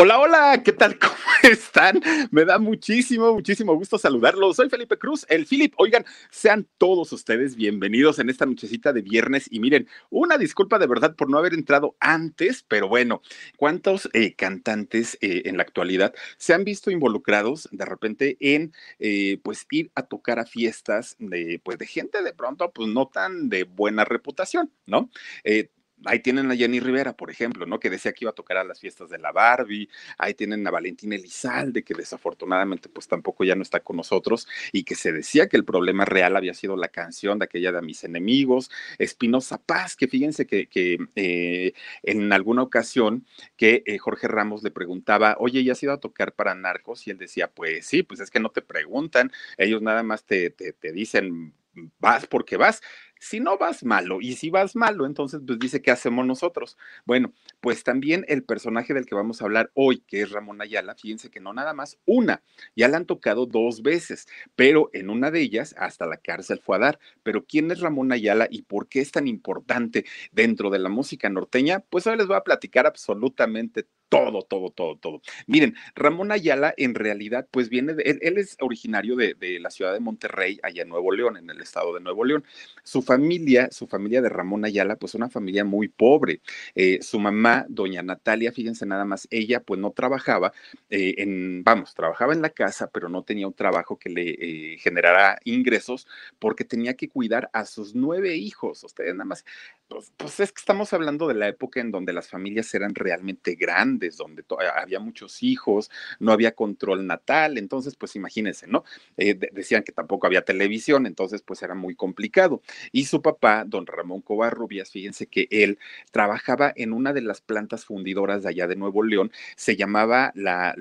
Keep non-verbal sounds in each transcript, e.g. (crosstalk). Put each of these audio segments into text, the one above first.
Hola, hola, ¿qué tal? (laughs) ¿Cómo están? Me da muchísimo, muchísimo gusto saludarlos. Soy Felipe Cruz, el Philip. Oigan, sean todos ustedes bienvenidos en esta nochecita de viernes. Y miren, una disculpa de verdad por no haber entrado antes, pero bueno, ¿cuántos eh, cantantes eh, en la actualidad se han visto involucrados de repente en, eh, pues, ir a tocar a fiestas de, pues, de gente de pronto, pues, no tan de buena reputación, ¿no? Ahí tienen a Jenny Rivera, por ejemplo, ¿no? Que decía que iba a tocar a las fiestas de la Barbie. Ahí tienen a Valentina Elizalde, que desafortunadamente pues tampoco ya no está con nosotros y que se decía que el problema real había sido la canción de aquella de mis enemigos. Espinosa Paz, que fíjense que, eh, en alguna ocasión que eh, Jorge Ramos le preguntaba, oye, ¿ya has ido a tocar para narcos? Y él decía, pues sí, pues es que no te preguntan, ellos nada más te, te, te dicen vas porque vas. Si no vas malo y si vas malo, entonces pues dice, ¿qué hacemos nosotros? Bueno, pues también el personaje del que vamos a hablar hoy, que es Ramón Ayala, fíjense que no nada más una, ya la han tocado dos veces, pero en una de ellas hasta la cárcel fue a dar. Pero ¿quién es Ramón Ayala y por qué es tan importante dentro de la música norteña? Pues hoy les voy a platicar absolutamente todo, todo, todo, todo. Miren, Ramón Ayala en realidad, pues viene, de, él, es originario de, de, la ciudad de Monterrey, allá en Nuevo León, en el estado de Nuevo León. Su familia, su familia de Ramón Ayala, pues una familia muy pobre. Eh, su mamá, doña Natalia, fíjense nada más, ella pues no trabajaba eh, en, vamos, trabajaba en la casa, pero no tenía un trabajo que le eh, generara ingresos porque tenía que cuidar a sus nueve hijos. Ustedes nada más, pues, pues es que estamos hablando de la época en donde las familias eran realmente grandes donde había muchos hijos, no había control natal, entonces pues imagínense, ¿no? Eh, decían que tampoco había televisión, entonces pues era muy complicado. Y su papá, don Ramón Covarrubias, fíjense que él trabajaba en una de las plantas fundidoras de allá de Nuevo León, se llamaba la,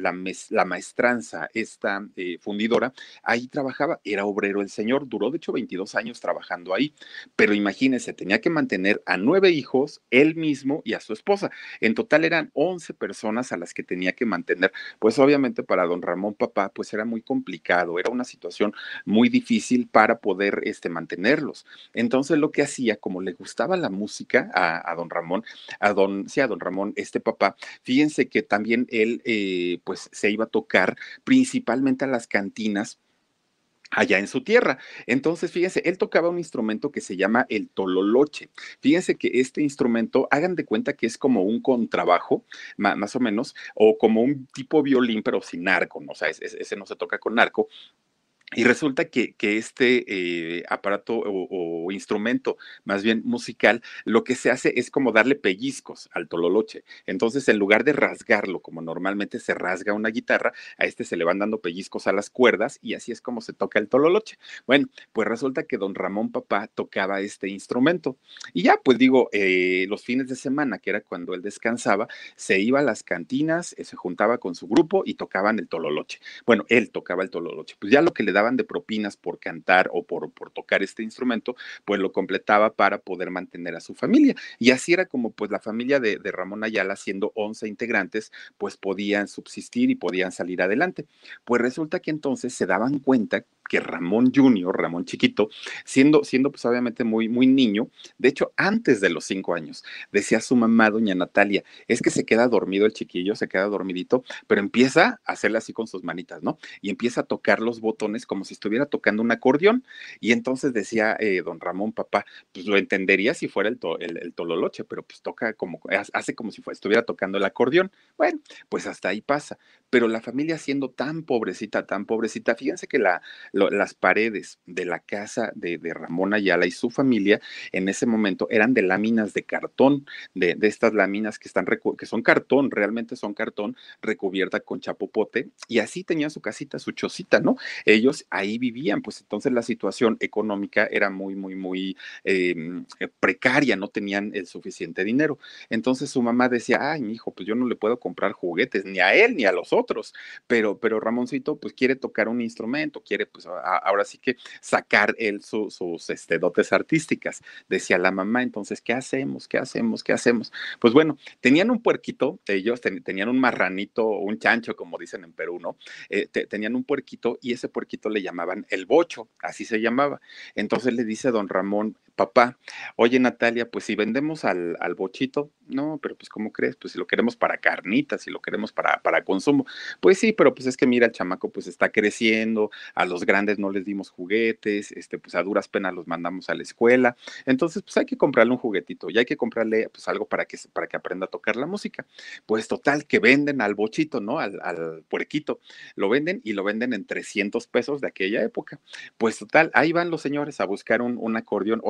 maestranza, esta eh, fundidora, ahí trabajaba, era obrero el señor, duró de hecho 22 años trabajando ahí, pero imagínense, tenía que mantener a nueve hijos, él mismo y a su esposa. En total eran 11 personas personas a las que tenía que mantener. Pues obviamente para don Ramón Papá, pues era muy complicado, era una situación muy difícil para poder este, mantenerlos. Entonces lo que hacía, como le gustaba la música a, don Ramón, a don, sí, a don Ramón, este papá, fíjense que también él eh, pues se iba a tocar principalmente a las cantinas allá en su tierra. Entonces, fíjense, él tocaba un instrumento que se llama el tololoche. Fíjense que este instrumento, hagan de cuenta que es como un contrabajo, más o menos, o como un tipo violín, pero sin arco, ¿no? o sea, ese no se toca con arco, y resulta que, este eh, aparato o, instrumento, más bien musical, lo que se hace es como darle pellizcos al tololoche. Entonces, en lugar de rasgarlo como normalmente se rasga una guitarra, a este se le van dando pellizcos a las cuerdas y así es como se toca el tololoche. Bueno, pues resulta que don Ramón Papá tocaba este instrumento. Y ya, pues digo, eh, los fines de semana, que era cuando él descansaba, se iba a las cantinas, eh, se juntaba con su grupo y tocaban el tololoche. Bueno, él tocaba el tololoche. Pues ya lo que le daban de propinas por cantar o por, por tocar este instrumento, pues lo completaba para poder mantener a su familia. Y así era como pues la familia de, de Ramón Ayala, siendo 11 integrantes, pues podían subsistir y podían salir adelante. Pues resulta que entonces se daban cuenta que Ramón Junior, Ramón chiquito, siendo, siendo pues obviamente muy, muy niño, de hecho antes de los cinco años, decía su mamá, doña Natalia, es que se queda dormido el chiquillo, se queda dormidito, pero empieza a hacerle así con sus manitas, ¿no? Y empieza a tocar los botones como si estuviera tocando un acordeón. Y entonces decía eh, don Ramón, papá, pues lo entendería si fuera el, tololoche, pero pues toca como, hace como si estuviera tocando el acordeón. Bueno, pues hasta ahí pasa. Pero la familia siendo tan pobrecita, tan pobrecita, fíjense que la, las paredes de la casa de, Ramón Ayala y su familia en ese momento eran de láminas de cartón, de, estas láminas que, están, que son cartón, realmente son cartón, recubierta con chapopote, y así tenían su casita, su chocita, ¿no? Ellos ahí vivían, pues entonces la situación económica era muy, muy, muy em, eh, precaria, no tenían el suficiente dinero. Entonces su mamá decía, ay, mi hijo, pues yo no le puedo comprar juguetes ni a él ni a los otros, pero, pero Ramoncito pues quiere tocar un instrumento, quiere pues ahora sí que sacar él sus este, dotes artísticas, decía la mamá, entonces, ¿qué hacemos? ¿Qué hacemos? ¿Qué hacemos? Pues bueno, tenían un puerquito, ellos tenían un marranito, un chancho, como dicen en Perú, ¿no? Eh, tenían un puerquito y ese puerquito le llamaban el bocho, así se llamaba. Entonces le dice don Ramón, papá, oye Natalia, pues si vendemos al, al, bochito, no, pero pues ¿cómo crees? Pues si lo queremos para carnitas, si lo queremos para, para consumo, pues sí, pero pues es que mira, el chamaco pues está creciendo, a los grandes no les dimos juguetes, este, pues a duras penas los mandamos a la escuela, entonces pues hay que comprarle un juguetito y hay que comprarle pues algo para que, para que aprenda a tocar la música. Pues total, que venden al bochito, ¿no? Al, al puerquito, lo venden y lo venden en 300 pesos de aquella época. Pues total, ahí van los señores a buscar un, un acordeón,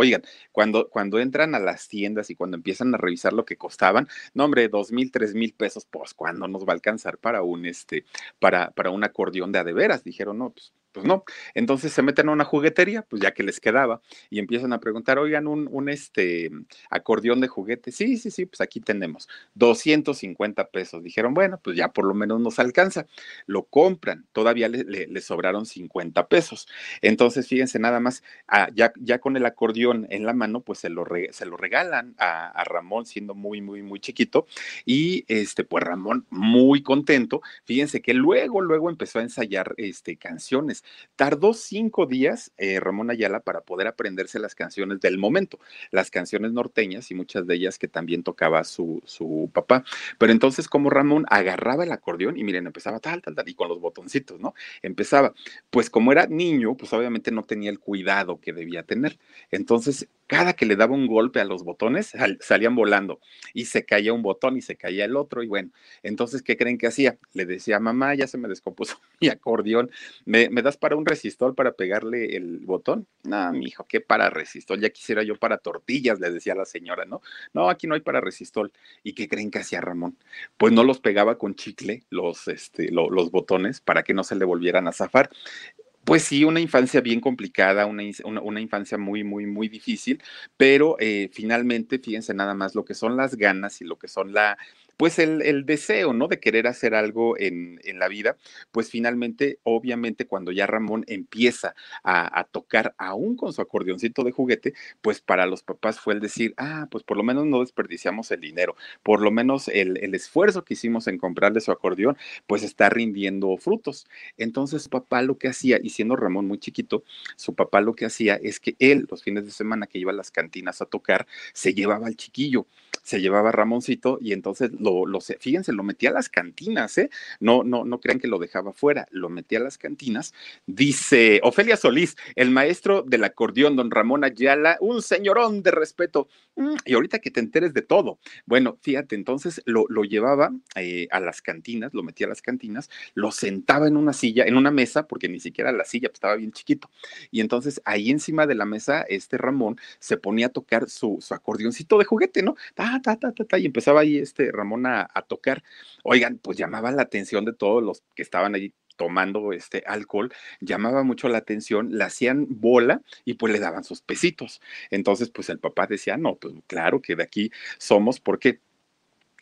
cuando, cuando entran a las tiendas y cuando empiezan a revisar lo que costaban, no, hombre, dos mil, tres mil pesos, pues, ¿cuándo nos va a alcanzar para un, este, para, para un acordeón de adeveras? Dijeron, no, pues, pues no. Entonces se meten a una juguetería, pues ya que les quedaba, y empiezan a preguntar, oigan, un, este acordeón de juguete. Sí, sí, sí, pues aquí tenemos 250 pesos. Dijeron, bueno, pues ya por lo menos nos alcanza. Lo compran, todavía le, sobraron 50 pesos. Entonces, fíjense nada más, ah, ya, ya con el acordeón en la mano, pues se lo, se lo regalan a, a, Ramón siendo muy, muy, muy chiquito. Y este, pues Ramón muy contento. Fíjense que luego, luego empezó a ensayar este, canciones Tardó cinco días eh, Ramón Ayala para poder aprenderse las canciones del momento, las canciones norteñas y muchas de ellas que también tocaba su, su papá. Pero entonces, como Ramón agarraba el acordeón y miren, empezaba tal, tal, tal, y con los botoncitos, ¿no? Empezaba, pues como era niño, pues obviamente no tenía el cuidado que debía tener. Entonces, cada que le daba un golpe a los botones, salían volando y se caía un botón y se caía el otro. Y bueno, entonces, ¿qué creen que hacía? Le decía, mamá, ya se me descompuso (laughs) mi acordeón, ¿me, me das para un resistor para pegarle el botón? No, mi hijo, ¿qué para resistor? Ya quisiera yo para tortillas, le decía la señora, ¿no? No, aquí no hay para resistor. ¿Y qué creen que hacía Ramón? Pues no los pegaba con chicle, los, este, lo, los botones, para que no se le volvieran a zafar. Pues sí, una infancia bien complicada, una, infancia muy, muy, muy difícil, pero eh, finalmente, fíjense nada más lo que son las ganas y lo que son la, pues el, el, deseo, ¿no? De querer hacer algo en, en, la vida, pues finalmente, obviamente, cuando ya Ramón empieza a, a, tocar aún con su acordeoncito de juguete, pues para los papás fue el decir, ah, pues por lo menos no desperdiciamos el dinero, por lo menos el, el esfuerzo que hicimos en comprarle su acordeón, pues está rindiendo frutos. Entonces, papá lo que hacía, y siendo Ramón muy chiquito, su papá lo que hacía es que él, los fines de semana que iba a las cantinas a tocar, se llevaba al chiquillo, se llevaba a Ramoncito y entonces lo, fíjense, lo metía a las cantinas, ¿eh? No, no, no crean que lo dejaba fuera, lo metía a las cantinas. Dice Ofelia Solís, el maestro del acordeón, don Ramón Ayala, un señorón de respeto. Mm, y ahorita que te enteres de todo. Bueno, fíjate, entonces lo, lo llevaba eh, a las cantinas, lo metía a las cantinas, lo sentaba en una silla, en una mesa, porque ni siquiera la silla pues, estaba bien chiquito. Y entonces ahí encima de la mesa, este Ramón se ponía a tocar su, su acordeoncito de juguete, ¿no? Ta, ta, ta, ta, ta, y empezaba ahí este Ramón a, a tocar. Oigan, pues llamaba la atención de todos los que estaban ahí tomando este alcohol, llamaba mucho la atención, la hacían bola y pues le daban sus pesitos. Entonces, pues el papá decía, no, pues claro que de aquí somos porque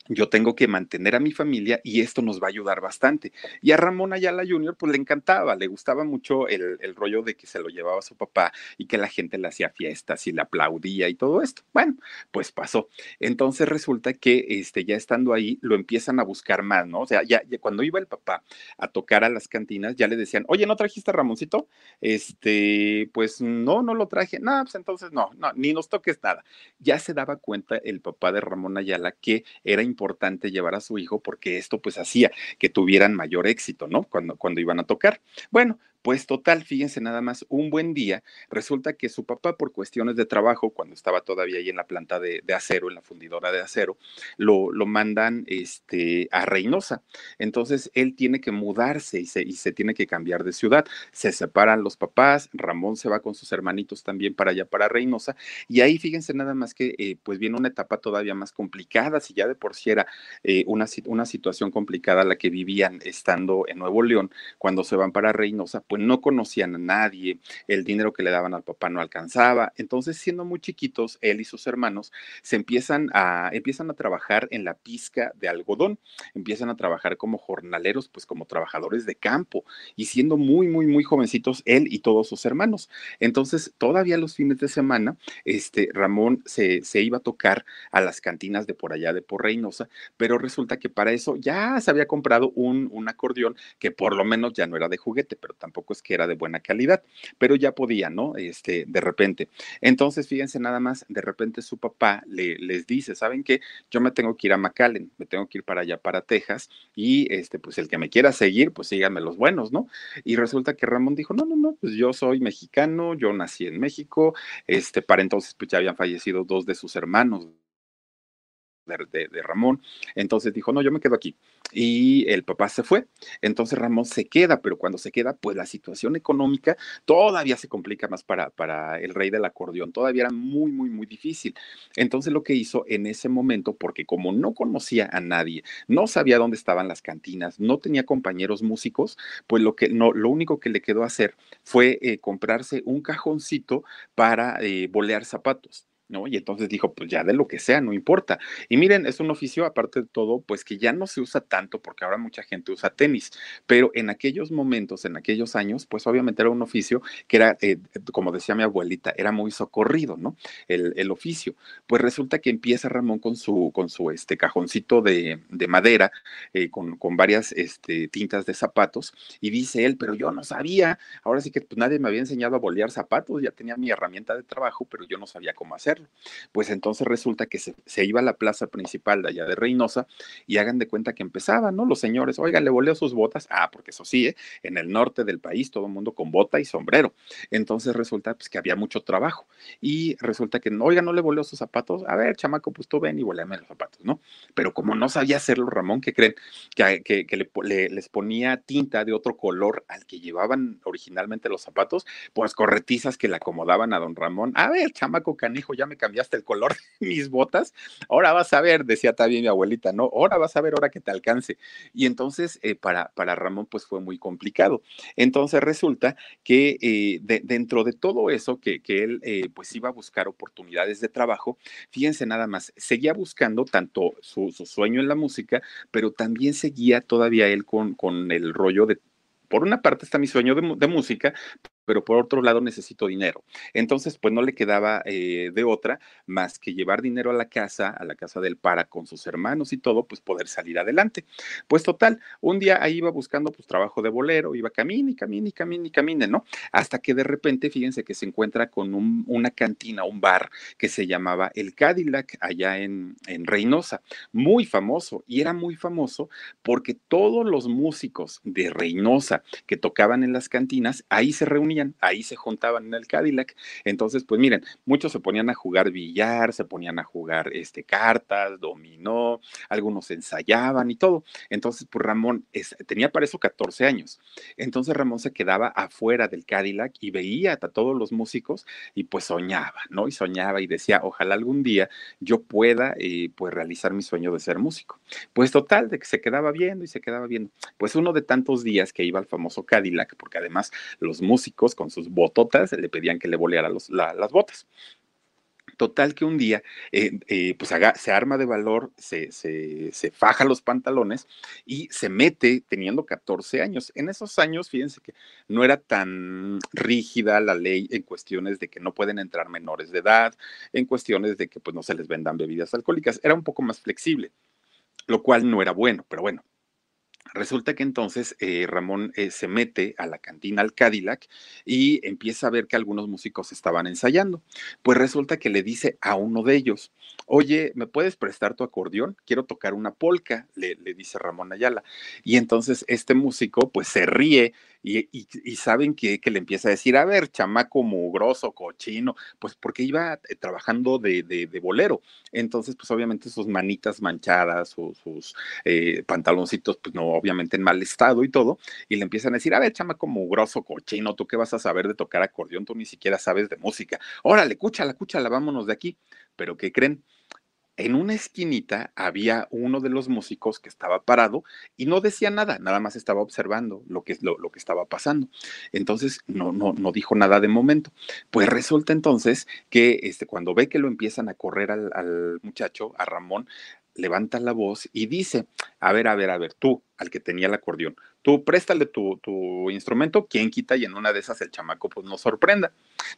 yo tengo que mantener a mi familia y esto nos va a ayudar bastante. Y a Ramón Ayala Jr., pues le encantaba, le gustaba mucho el, el, rollo de que se lo llevaba su papá y que la gente le hacía fiestas y le aplaudía y todo esto. Bueno, pues pasó. Entonces resulta que este, ya estando ahí, lo empiezan a buscar más, ¿no? O sea, ya, ya, cuando iba el papá a tocar a las cantinas, ya le decían, oye, ¿no trajiste a Ramoncito? Este, pues no, no lo traje. No, pues entonces no, no, ni nos toques nada. Ya se daba cuenta el papá de Ramón Ayala que era importante llevar a su hijo porque esto pues hacía que tuvieran mayor éxito, ¿no? Cuando, cuando iban a tocar. Bueno, pues total, fíjense nada más, un buen día, resulta que su papá por cuestiones de trabajo, cuando estaba todavía ahí en la planta de, acero, en la fundidora de acero, lo, lo, mandan este, a Reynosa. Entonces él tiene que mudarse y se, y se tiene que cambiar de ciudad. Se separan los papás, Ramón se va con sus hermanitos también para allá, para Reynosa, y ahí fíjense nada más que eh, pues viene una etapa todavía más complicada, si ya de por sí era eh, una, una situación complicada la que vivían estando en Nuevo León, cuando se van para Reynosa, pues pues no conocían a nadie, el dinero que le daban al papá no alcanzaba. Entonces, siendo muy chiquitos, él y sus hermanos se empiezan a, empiezan a trabajar en la pizca de algodón, empiezan a trabajar como jornaleros, pues como trabajadores de campo, y siendo muy, muy, muy jovencitos, él y todos sus hermanos. Entonces, todavía los fines de semana, este, Ramón se, se iba a tocar a las cantinas de por allá de por Reynosa, pero resulta que para eso ya se había comprado un, un acordeón que por lo menos ya no era de juguete, pero tampoco tampoco es que era de buena calidad, pero ya podía, ¿no? Este, de repente. Entonces, fíjense nada más, de repente su papá le, les dice, ¿saben qué? Yo me tengo que ir a McAllen, me tengo que ir para allá, para Texas, y este, pues el que me quiera seguir, pues síganme los buenos, ¿no? Y resulta que Ramón dijo, no, no, no, pues yo soy mexicano, yo nací en México, este, para entonces pues ya habían fallecido dos de sus hermanos, de, Ramón. Entonces dijo, no, yo me quedo aquí. Y el papá se fue. Entonces Ramón se queda, pero cuando se queda, pues la situación económica todavía se complica más para, para el rey del acordeón. Todavía era muy, muy, muy difícil. Entonces lo que hizo en ese momento, porque como no conocía a nadie, no sabía dónde estaban las cantinas, no tenía compañeros músicos, pues lo, que, no, lo único que le quedó hacer fue eh, comprarse un cajoncito para eh, bolear zapatos. ¿No? Y entonces dijo, pues ya de lo que sea, no importa. Y miren, es un oficio, aparte de todo, pues que ya no se usa tanto porque ahora mucha gente usa tenis, pero en aquellos momentos, en aquellos años, pues obviamente era un oficio que era, eh, como decía mi abuelita, era muy socorrido, ¿no? El, el, oficio. Pues resulta que empieza Ramón con su, con su este, cajoncito de, de madera, eh, con, con, varias este, tintas de zapatos, y dice él, pero yo no sabía, ahora sí que pues, nadie me había enseñado a bolear zapatos, ya tenía mi herramienta de trabajo, pero yo no sabía cómo hacer pues entonces resulta que se, iba a la plaza principal de allá de Reynosa y hagan de cuenta que empezaban, ¿no? Los señores, oiga, le voleo sus botas. Ah, porque eso sí, ¿eh? en el norte del país todo el mundo con bota y sombrero. Entonces resulta pues, que había mucho trabajo y resulta que, oiga, no le voleo sus zapatos. A ver, chamaco, pues tú ven y voleame los zapatos, ¿no? Pero como no sabía hacerlo, Ramón, ¿qué creen? Que, que, les ponía tinta de otro color al que llevaban originalmente los zapatos, pues corretizas que le acomodaban a don Ramón. A ver, chamaco canijo, ya me cambiaste el color de (laughs) mis botas, ahora vas a ver, decía también mi abuelita, ¿no? Ahora vas a ver, ahora que te alcance. Y entonces eh, para, para Ramón pues fue muy complicado. Entonces resulta que eh, dentro de todo eso, que, que él eh, pues iba a buscar oportunidades de trabajo, fíjense nada más, seguía buscando tanto su, su sueño en la música, pero también seguía todavía él con, con el rollo de por una parte está mi sueño de, de, música, pero por otro lado necesito dinero. Entonces, pues no le quedaba eh, de otra más que llevar dinero a la casa, a la casa del para con sus hermanos y todo, pues poder salir adelante. Pues total, un día ahí iba buscando pues trabajo de bolero, iba camine y camine y camine y camine, ¿no? Hasta que de repente, fíjense que se encuentra con una cantina, un bar que se llamaba El Cadillac allá en, en Reynosa, muy famoso y era muy famoso porque todos los músicos de Reynosa que tocaban en las cantinas, ahí se reunían ahí se juntaban en el Cadillac. Entonces, pues miren, muchos se ponían a jugar billar, se ponían a jugar este, cartas, dominó, algunos ensayaban y todo. Entonces, pues Ramón tenía para eso 14 años. Entonces Ramón se quedaba afuera del Cadillac y veía a todos los músicos y pues soñaba, ¿no? Y soñaba y decía, ojalá algún día yo pueda eh, pues realizar mi sueño de ser músico. Pues total, de que se quedaba viendo y se quedaba viendo. Pues uno de tantos días que iba al famoso Cadillac, porque además los músicos con sus bototas le pedían que le boleara las botas. Total que un día, eh, eh, pues se arma de valor, se, se, se, faja los pantalones y se mete teniendo 14 años. En esos años, fíjense que no era tan rígida la ley en cuestiones de que no pueden entrar menores de edad, en cuestiones de que pues no se les vendan bebidas alcohólicas. Era un poco más flexible, lo cual no era bueno, pero bueno, Resulta que entonces eh, Ramón eh, se mete a la cantina al Cadillac y empieza a ver que algunos músicos estaban ensayando. Pues resulta que le dice a uno de ellos, oye, ¿me puedes prestar tu acordeón? Quiero tocar una polca, le, le dice Ramón Ayala. Y entonces este músico pues se ríe y, saben que, le empieza a decir, a ver, chamaco mugroso, cochino, pues porque iba eh, trabajando de, de, bolero. Entonces, pues obviamente sus manitas manchadas, sus, sus eh, pantaloncitos, pues no, obviamente en mal estado y todo, y le empiezan a decir, a ver, chamaco mugroso, cochino, ¿tú qué vas a saber de tocar acordeón? Tú ni siquiera sabes de música. Órale, cúchala, cúchala, vámonos de aquí. Pero ¿qué creen? En una esquinita había uno de los músicos que estaba parado y no decía nada, nada más estaba observando lo que, lo, que estaba pasando. Entonces no, dijo nada de momento. Pues resulta entonces que este, cuando ve que lo empiezan a correr al muchacho, a Ramón, levanta la voz y dice, a ver, a ver, a ver, tú, al que tenía el acordeón. Tú préstale tu, instrumento, quien quita y en una de esas el chamaco pues nos sorprenda.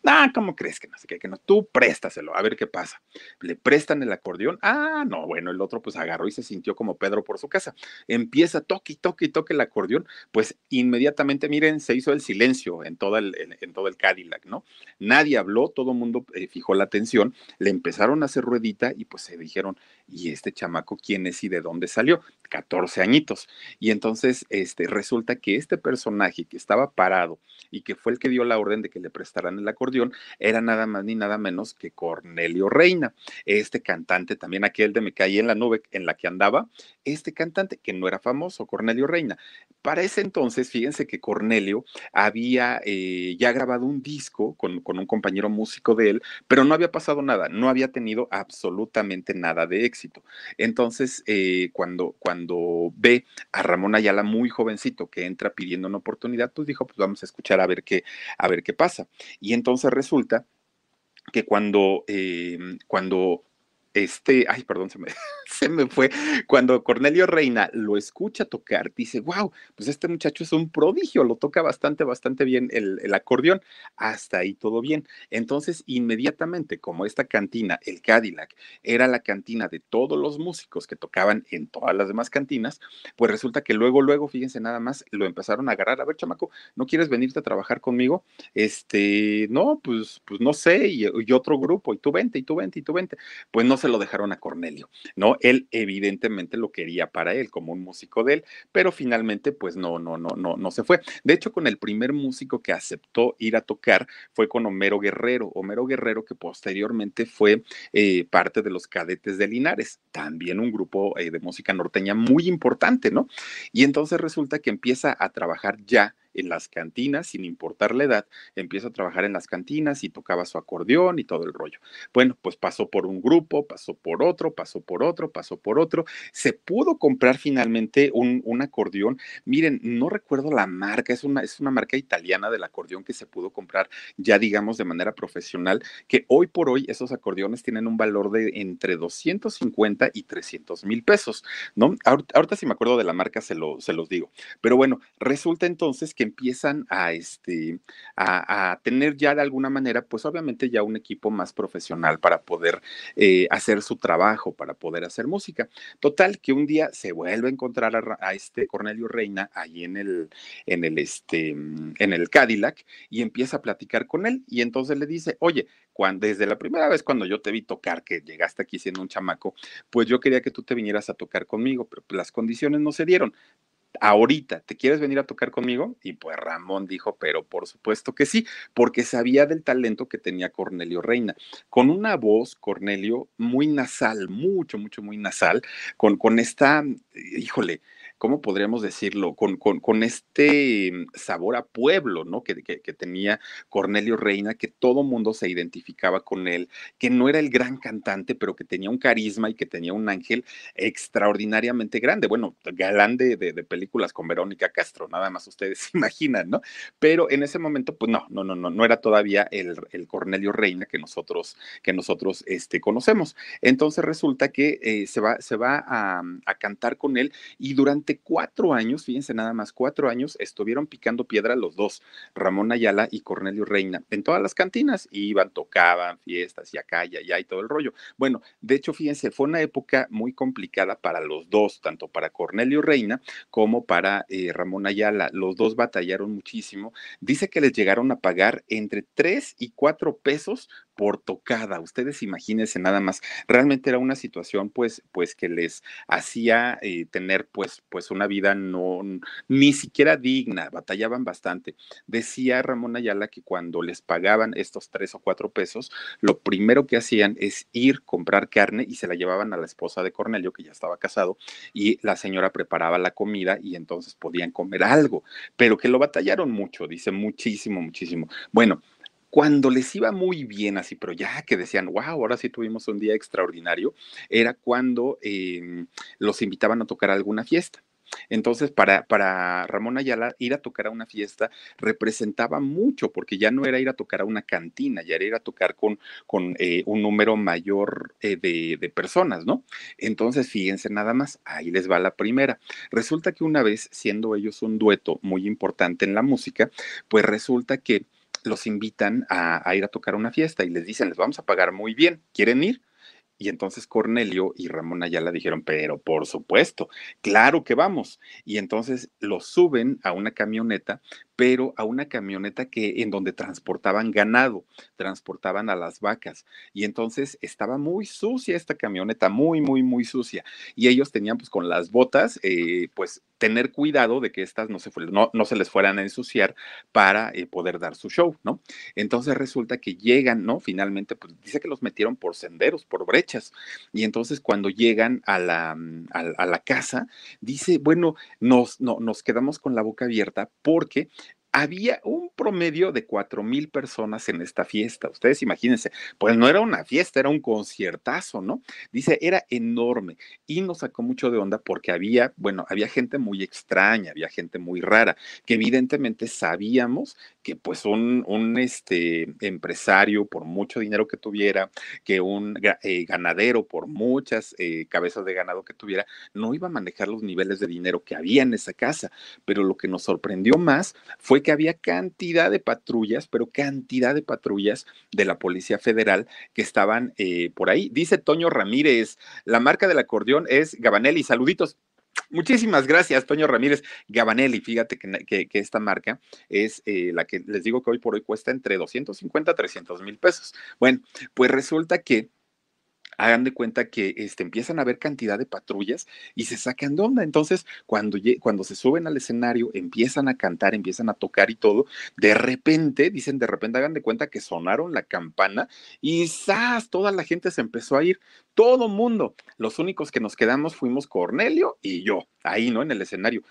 Ah, ¿cómo crees que no tú préstaselo, a ver qué pasa. Le prestan el acordeón. Ah, no, bueno, el otro pues agarró y se sintió como Pedro por su casa. Empieza toque, toque y toque el acordeón, pues inmediatamente, miren, se hizo el silencio en, todo el, en, todo el Cadillac, ¿no? Nadie habló, todo el mundo eh, fijó la atención, le empezaron a hacer ruedita y pues se dijeron, ¿y este chamaco quién es y de dónde salió? 14 añitos. Y entonces este, resulta que este personaje que estaba parado y que fue el que dio la orden de que le prestaran el acordeón era nada más ni nada menos que Cornelio Reina, este cantante también aquel de Me caí en la nube en la que andaba, este cantante que no era famoso, Cornelio Reina. Para ese entonces, fíjense que Cornelio había eh, ya grabado un disco con, un compañero músico de él, pero no había pasado nada, no había tenido absolutamente nada de éxito. Entonces, eh, cuando, cuando ve a Ramón Ayala muy jovencito que entra pidiendo una oportunidad, pues dijo, pues vamos a escuchar a ver qué, a ver qué pasa. Y entonces resulta que cuando, eh, cuando este, ay, perdón, se me, (laughs) se me fue, cuando Cornelio Reina lo escucha tocar, dice, wow, pues este muchacho es un prodigio, lo toca bastante, bastante bien el, el acordeón, hasta ahí todo bien. Entonces, inmediatamente, como esta cantina, el Cadillac, era la cantina de todos los músicos que tocaban en todas las demás cantinas, pues resulta que luego, luego, fíjense nada más, lo empezaron a agarrar, a ver, chamaco, ¿no quieres venirte a trabajar conmigo? Este, no, pues, pues no sé, y, y otro grupo, y tú vente, y tú vente, y tú vente. Pues no se lo dejaron a Cornelio, ¿no? Él evidentemente lo quería para él, como un músico de él, pero finalmente pues no, no, no, no, no se fue. De hecho, con el primer músico que aceptó ir a tocar fue con Homero Guerrero, Homero Guerrero que posteriormente fue eh, parte de los cadetes de Linares, también un grupo eh, de música norteña muy importante, ¿no? Y entonces resulta que empieza a trabajar ya en las cantinas, sin importar la edad, empieza a trabajar en las cantinas y tocaba su acordeón y todo el rollo. Bueno, pues pasó por un grupo, pasó por otro, pasó por otro, pasó por otro. Se pudo comprar finalmente un, un acordeón. Miren, no recuerdo la marca, es una, es una marca italiana del acordeón que se pudo comprar ya, digamos, de manera profesional, que hoy por hoy esos acordeones tienen un valor de entre 250 y 300 mil pesos, ¿no? Ahorita, si me acuerdo de la marca se, lo, se los digo. Pero bueno, resulta entonces que empiezan a, este, a, tener ya de alguna manera, pues obviamente ya un equipo más profesional para poder eh, hacer su trabajo, para poder hacer música. Total, que un día se vuelve a encontrar a, este Cornelio Reina ahí en el, en el, este, en el Cadillac y empieza a platicar con él y entonces le dice, oye, cuando, desde la primera vez cuando yo te vi tocar, que llegaste aquí siendo un chamaco, pues yo quería que tú te vinieras a tocar conmigo, pero las condiciones no se dieron ahorita, ¿te quieres venir a tocar conmigo? Y pues Ramón dijo, pero por supuesto que sí, porque sabía del talento que tenía Cornelio Reina, con una voz, Cornelio, muy nasal, mucho, mucho, muy nasal, con, con esta, híjole, ¿cómo podríamos decirlo? Con, con, este sabor a pueblo, ¿no? Que, que, tenía Cornelio Reina, que todo mundo se identificaba con él, que no era el gran cantante, pero que tenía un carisma y que tenía un ángel extraordinariamente grande. Bueno, galán de, películas con Verónica Castro, nada más ustedes se (laughs) imaginan, ¿no? Pero en ese momento, pues no, no, no, no, no era todavía el, el Cornelio Reina que nosotros, que nosotros este, conocemos. Entonces resulta que eh, se va, se va a, a cantar con él y durante cuatro años, fíjense nada más, cuatro años estuvieron picando piedra los dos, Ramón Ayala y Cornelio Reina, en todas las cantinas, iban, tocaban, fiestas y acá y allá y todo el rollo. Bueno, de hecho, fíjense, fue una época muy complicada para los dos, tanto para Cornelio Reina como para eh, Ramón Ayala. Los dos batallaron muchísimo. Dice que les llegaron a pagar entre tres y cuatro pesos por tocada. Ustedes imagínense nada más. Realmente era una situación, pues, pues que les hacía eh, tener, pues, pues una vida no, ni siquiera digna. Batallaban bastante. Decía Ramón Ayala que cuando les pagaban estos tres o cuatro pesos, lo primero que hacían es ir comprar carne y se la llevaban a la esposa de Cornelio, que ya estaba casado, y la señora preparaba la comida y entonces podían comer algo. Pero que lo batallaron mucho, dice muchísimo, muchísimo. Bueno, cuando les iba muy bien así, pero ya que decían, wow, ahora sí tuvimos un día extraordinario, era cuando eh, los invitaban a tocar alguna fiesta. Entonces, para, para Ramón Ayala, ir a tocar a una fiesta representaba mucho, porque ya no era ir a tocar a una cantina, ya era ir a tocar con, con eh, un número mayor eh, de, de personas, ¿no? Entonces, fíjense nada más, ahí les va la primera. Resulta que una vez, siendo ellos un dueto muy importante en la música, pues resulta que los invitan a, ir a tocar una fiesta y les dicen, les vamos a pagar muy bien, ¿quieren ir? Y entonces Cornelio y Ramón Ayala dijeron, pero por supuesto, claro que vamos. Y entonces los suben a una camioneta, pero a una camioneta que en donde transportaban ganado, transportaban a las vacas. Y entonces estaba muy sucia esta camioneta, muy, muy, muy sucia. Y ellos tenían pues con las botas, eh, pues tener cuidado de que estas no se, no, no se les fueran a ensuciar para eh, poder dar su show, ¿no? Entonces resulta que llegan, ¿no? Finalmente, pues dice que los metieron por senderos, por brechas. Y entonces cuando llegan a la, mm, a, a la casa, dice, bueno, nos, no, nos quedamos con la boca abierta porque había un promedio de cuatro mil personas en esta fiesta. Ustedes imagínense, pues no era una fiesta, era un conciertazo, ¿no? Dice, era enorme y nos sacó mucho de onda porque había, bueno, había gente muy extraña, había gente muy rara, que evidentemente sabíamos que pues un, este, empresario, por mucho dinero que tuviera, que un eh, ganadero, por muchas eh, cabezas de ganado que tuviera, no iba a manejar los niveles de dinero que había en esa casa. Pero lo que nos sorprendió más fue que había cantidad de patrullas, pero cantidad de patrullas de la Policía Federal que estaban eh, por ahí. Dice Toño Ramírez, la marca del acordeón es Gabanelli. Saluditos. Muchísimas gracias, Toño Ramírez Gabanelli. Fíjate que esta marca es eh, la que les digo que hoy por hoy cuesta entre 250 a 300 mil pesos. Bueno, pues resulta que hagan de cuenta que este, empiezan a ver cantidad de patrullas y se sacan de onda. Entonces, cuando, cuando se suben al escenario, empiezan a cantar, empiezan a tocar y todo, de repente, dicen, de repente hagan de cuenta que sonaron la campana y ¡zas! Toda la gente se empezó a ir, todo mundo. Los únicos que nos quedamos fuimos Cornelio y yo, ahí, ¿no? En el escenario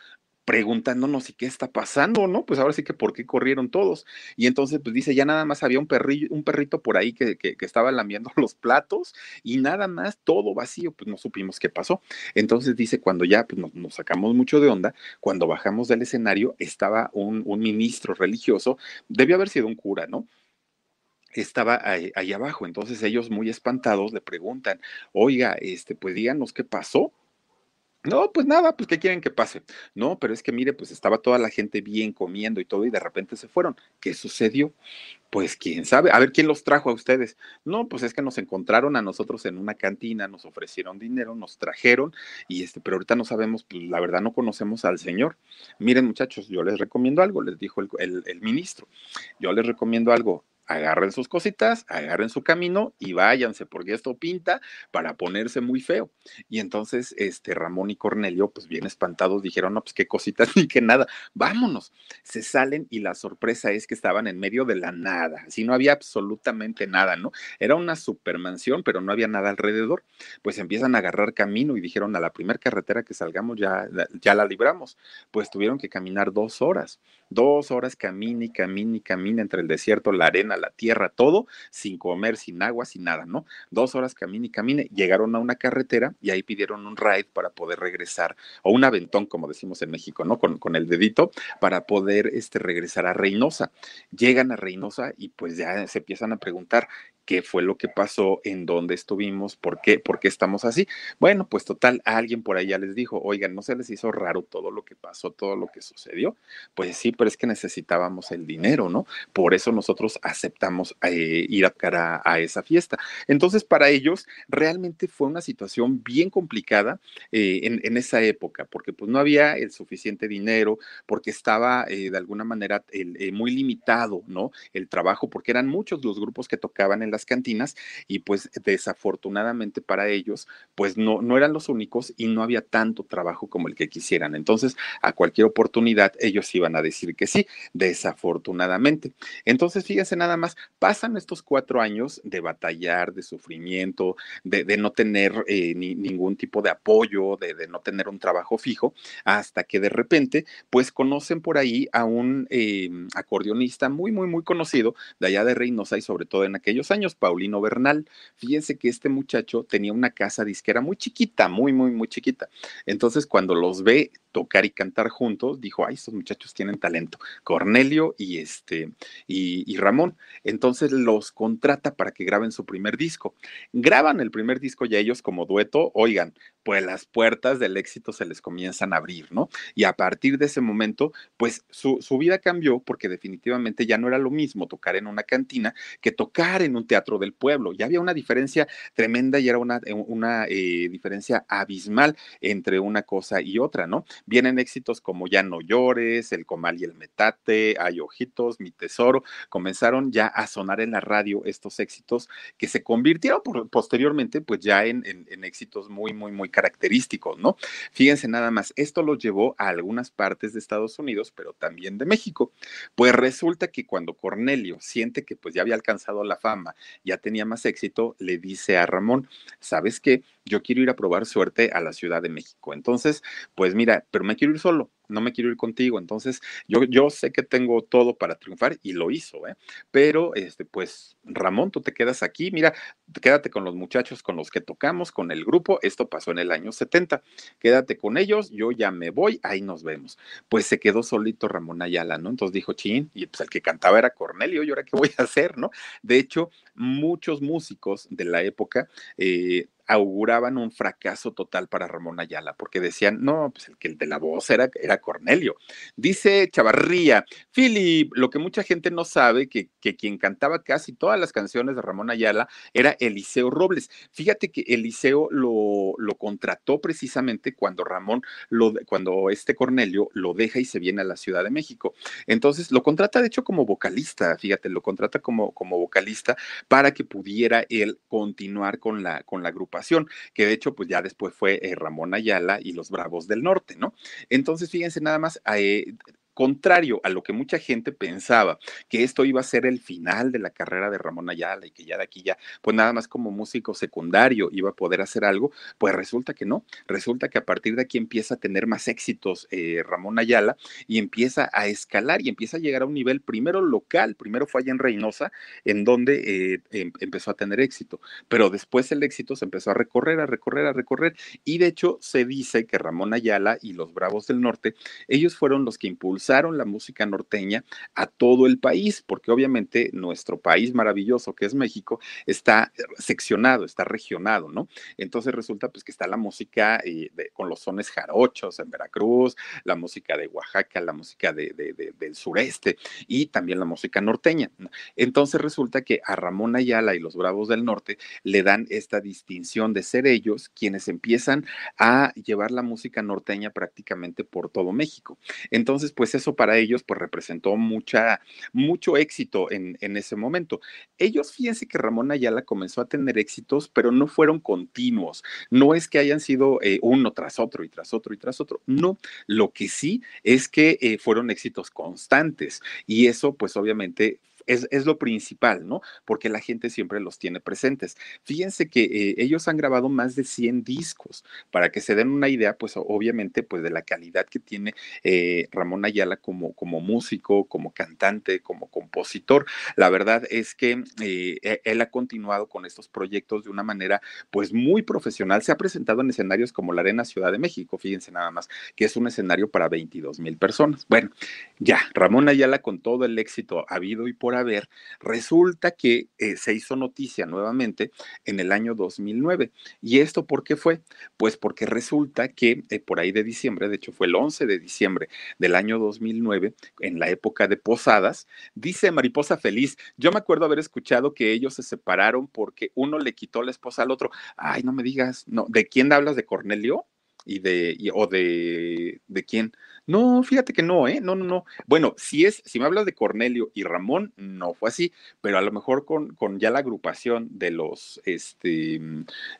preguntándonos y qué está pasando, ¿no? Pues ahora sí que por qué corrieron todos. Y entonces, pues dice, ya nada más había un, perrillo, un perrito por ahí que, que, estaba lamiendo (laughs) los platos y nada más, todo vacío, pues no supimos qué pasó. Entonces dice, cuando ya pues, nos, sacamos mucho de onda, cuando bajamos del escenario, estaba un, ministro religioso, debió haber sido un cura, ¿no? estaba ahí, ahí, abajo. Entonces ellos muy espantados le preguntan, oiga, este, pues díganos qué pasó. No, pues nada, pues ¿qué quieren que pase? No, pero es que mire, pues estaba toda la gente bien comiendo y todo y de repente se fueron. ¿Qué sucedió? Pues quién sabe, a ver quién los trajo a ustedes. No, pues es que nos encontraron a nosotros en una cantina, nos ofrecieron dinero, nos trajeron y este, pero ahorita no sabemos, pues la verdad no conocemos al señor. Miren muchachos, yo les recomiendo algo, les dijo el, el, el ministro, yo les recomiendo algo, agarren sus cositas, agarren su camino y váyanse, porque esto pinta para ponerse muy feo. Y entonces, este Ramón y Cornelio, pues bien espantados, dijeron, no, pues qué cositas (laughs) ni qué nada, vámonos. Se salen y la sorpresa es que estaban en medio de la nada, así no había absolutamente nada, ¿no? Era una supermansión, pero no había nada alrededor. Pues empiezan a agarrar camino y dijeron, a la primera carretera que salgamos ya, ya la libramos. Pues tuvieron que caminar dos horas, dos horas camina y camina y camina entre el desierto, la arena, la tierra, todo, sin comer, sin agua, sin nada, ¿no? Dos horas camine y camine, llegaron a una carretera y ahí pidieron un ride para poder regresar, o un aventón, como decimos en México, ¿no? Con, con el dedito, para poder este, regresar a Reynosa. Llegan a Reynosa y pues ya se empiezan a preguntar, qué fue lo que pasó, en dónde estuvimos, por qué, por qué estamos así. Bueno, pues total, alguien por ya les dijo, oigan, ¿no se les hizo raro todo lo que pasó, todo lo que sucedió? Pues sí, pero es que necesitábamos el dinero, ¿no? Por eso nosotros aceptamos eh, ir a cara a esa fiesta. Entonces, para ellos, realmente fue una situación bien complicada eh, en, en, esa época, porque pues no había el suficiente dinero, porque estaba eh, de alguna manera muy limitado, ¿no? El trabajo, porque eran muchos los grupos que tocaban en la las cantinas y pues desafortunadamente para ellos pues no, no eran los únicos y no había tanto trabajo como el que quisieran. Entonces a cualquier oportunidad ellos iban a decir que sí, desafortunadamente. Entonces fíjense nada más, pasan estos cuatro años de batallar, de sufrimiento, de, no tener eh, ni, ningún tipo de apoyo, de, no tener un trabajo fijo, hasta que de repente pues conocen por ahí a un eh, acordeonista muy, muy, muy conocido de allá de Reynosa y sobre todo en aquellos años Paulino Bernal. Fíjense que este muchacho tenía una casa disquera muy chiquita, muy, muy, muy chiquita. Entonces, cuando los ve tocar y cantar juntos, dijo, ay, estos muchachos tienen talento, Cornelio y este, y, Ramón. Entonces los contrata para que graben su primer disco. Graban el primer disco ya ellos como dueto, oigan, pues las puertas del éxito se les comienzan a abrir, ¿no? Y a partir de ese momento, pues su, su vida cambió porque definitivamente ya no era lo mismo tocar en una cantina que tocar en un teatro del pueblo. Ya había una diferencia tremenda y era una, una eh, diferencia abismal entre una cosa y otra, ¿no? Vienen éxitos como Ya no llores, El comal y el metate, Hay ojitos, Mi tesoro. Comenzaron ya a sonar en la radio estos éxitos que se convirtieron posteriormente pues ya en, éxitos muy, muy, muy característicos, ¿no? Fíjense nada más, esto los llevó a algunas partes de Estados Unidos, pero también de México. Pues resulta que cuando Cornelio siente que pues ya había alcanzado la fama, ya tenía más éxito, le dice a Ramón, ¿sabes qué? Yo quiero ir a probar suerte a la Ciudad de México. Entonces, pues mira, pero me quiero ir solo, no me quiero ir contigo. Entonces, yo, yo sé que tengo todo para triunfar y lo hizo, ¿eh? Pero, este, pues, Ramón, tú te quedas aquí, mira, quédate con los muchachos con los que tocamos, con el grupo. Esto pasó en el año 70. Quédate con ellos, yo ya me voy, ahí nos vemos. Pues se quedó solito Ramón Ayala, ¿no? Entonces dijo, chin, y pues el que cantaba era Cornelio, ¿y ahora qué voy a hacer, no? De hecho, muchos músicos de la época, eh, auguraban un fracaso total para Ramón Ayala, porque decían, no, pues el que el de la voz era, era Cornelio. Dice Chavarría, Philip, lo que mucha gente no sabe, que, que quien cantaba casi todas las canciones de Ramón Ayala era Eliseo Robles. Fíjate que Eliseo lo, lo contrató precisamente cuando Ramón, lo, cuando este Cornelio lo deja y se viene a la Ciudad de México. Entonces lo contrata, de hecho, como vocalista, fíjate, lo contrata como, como vocalista para que pudiera él continuar con la, con la agrupación que de hecho, pues ya después fue eh, Ramón Ayala y los Bravos del Norte, ¿no? Entonces, fíjense nada más, eh, contrario a lo que mucha gente pensaba, que esto iba a ser el final de la carrera de Ramón Ayala y que ya de aquí ya, pues nada más como músico secundario iba a poder hacer algo, pues resulta que no, resulta que a partir de aquí empieza a tener más éxitos eh, Ramón Ayala y empieza a escalar y empieza a llegar a un nivel primero local, primero fue allá en Reynosa, en donde eh, em, empezó a tener éxito, pero después el éxito se empezó a recorrer, a recorrer, a recorrer y de hecho se dice que Ramón Ayala y los Bravos del Norte, ellos fueron los que impulsaron la música norteña a todo el país, porque obviamente nuestro país maravilloso que es México está seccionado, está regionado, ¿no? Entonces resulta pues que está la música eh, con los sones jarochos en Veracruz, la música de Oaxaca, la música de, de, del sureste y también la música norteña. Entonces resulta que a Ramón Ayala y los Bravos del Norte le dan esta distinción de ser ellos quienes empiezan a llevar la música norteña prácticamente por todo México. Entonces, pues eso para ellos pues representó mucha, mucho éxito en, en ese momento. Ellos, fíjense que Ramón Ayala comenzó a tener éxitos, pero no fueron continuos. No es que hayan sido eh, uno tras otro y tras otro y tras otro. No, lo que sí es que eh, fueron éxitos constantes y eso pues obviamente es, es, lo principal, ¿no? Porque la gente siempre los tiene presentes. Fíjense que eh, ellos han grabado más de 100 discos, para que se den una idea, pues obviamente, pues de la calidad que tiene eh, Ramón Ayala como, como músico, como cantante, como compositor. La verdad es que eh, e, él ha continuado con estos proyectos de una manera, pues muy profesional. Se ha presentado en escenarios como la Arena Ciudad de México, fíjense nada más, que es un escenario para 22 mil personas. Bueno, ya, Ramón Ayala con todo el éxito habido y por ver, resulta que eh, se hizo noticia nuevamente en el año 2009. ¿Y esto por qué fue? Pues porque resulta que eh, por ahí de diciembre, de hecho fue el 11 de diciembre del año 2009, en la época de Posadas, dice Mariposa Feliz, yo me acuerdo haber escuchado que ellos se separaron porque uno le quitó la esposa al otro. Ay, no me digas, no, ¿de quién hablas? ¿De Cornelio? y de, y, o de, de quién. No, fíjate que no, ¿eh? No, no, no. Bueno, si es, si me hablas de Cornelio y Ramón, no fue así, pero a lo mejor con, con ya la agrupación de los, este,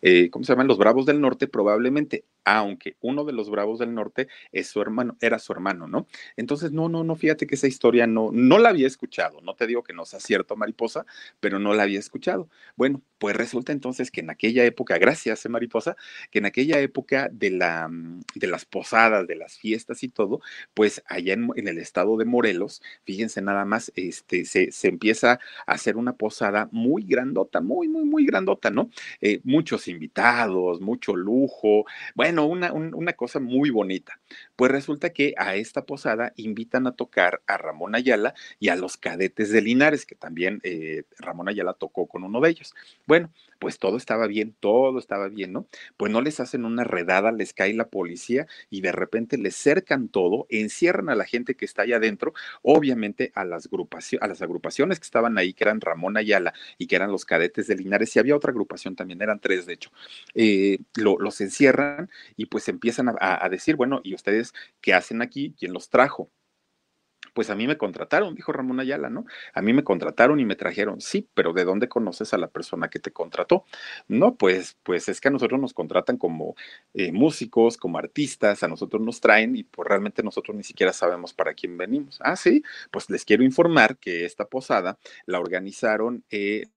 eh, ¿cómo se llaman? Los Bravos del Norte, probablemente aunque uno de los Bravos del Norte es su hermano, era su hermano, ¿no? Entonces, no, no, no, fíjate que esa historia no, no la había escuchado, no te digo que no sea cierto, mariposa, pero no la había escuchado. Bueno, pues resulta entonces que en aquella época, gracias, eh, mariposa, que en aquella época de, la, mm, de las posadas, de las fiestas y todo, pues allá en, el estado de Morelos, fíjense nada más, este, se, empieza a hacer una posada muy grandota, muy, muy, muy grandota, ¿no? Eh, muchos invitados, mucho lujo, bueno, una, una cosa muy bonita. Pues resulta que a esta posada invitan a tocar a Ramón Ayala y a los cadetes de Linares, que también eh, Ramón Ayala tocó con uno de ellos. Bueno, pues todo estaba bien, todo estaba bien, ¿no? Pues no les hacen una redada, les cae la policía y de repente les cercan todo, encierran a la gente que está allá adentro, obviamente a las, a las agrupaciones que estaban ahí, que eran Ramón Ayala y que eran los cadetes de Linares, y había otra agrupación también, eran tres de hecho, eh, los encierran y pues empiezan a, decir, bueno, ¿y ustedes qué hacen aquí? ¿Quién los trajo? pues a mí me contrataron, dijo Ramón Ayala, ¿no? A mí me contrataron y me trajeron, sí, pero ¿de dónde conoces a la persona que te contrató? No, pues, pues es que a nosotros nos contratan como eh, músicos, como artistas, a nosotros nos traen y pues realmente nosotros ni siquiera sabemos para quién venimos. Ah, sí, pues les quiero informar que esta posada la organizaron eh,